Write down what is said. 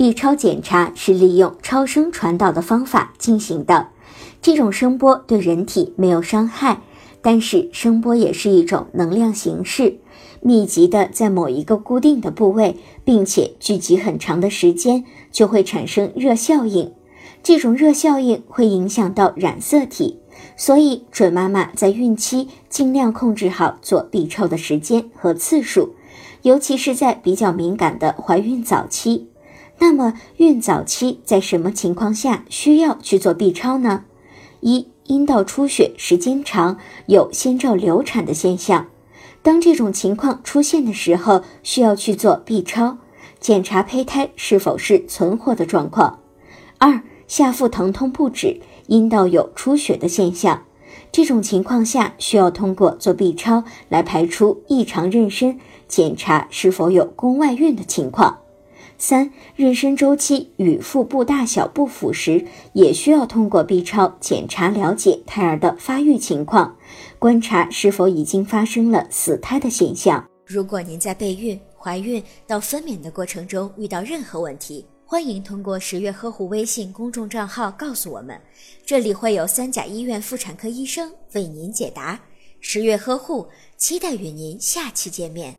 B 超检查是利用超声传导的方法进行的，这种声波对人体没有伤害，但是声波也是一种能量形式，密集的在某一个固定的部位，并且聚集很长的时间，就会产生热效应。这种热效应会影响到染色体，所以准妈妈在孕期尽量控制好做 B 超的时间和次数，尤其是在比较敏感的怀孕早期。那么，孕早期在什么情况下需要去做 B 超呢？一、阴道出血时间长，有先兆流产的现象，当这种情况出现的时候，需要去做 B 超，检查胚胎是否是存活的状况。二、下腹疼痛不止，阴道有出血的现象，这种情况下需要通过做 B 超来排除异常妊娠，检查是否有宫外孕的情况。三、妊娠周期与腹部大小不符时，也需要通过 B 超检查了解胎儿的发育情况，观察是否已经发生了死胎的现象。如果您在备孕、怀孕到分娩的过程中遇到任何问题，欢迎通过十月呵护微信公众账号告诉我们，这里会有三甲医院妇产科医生为您解答。十月呵护，期待与您下期见面。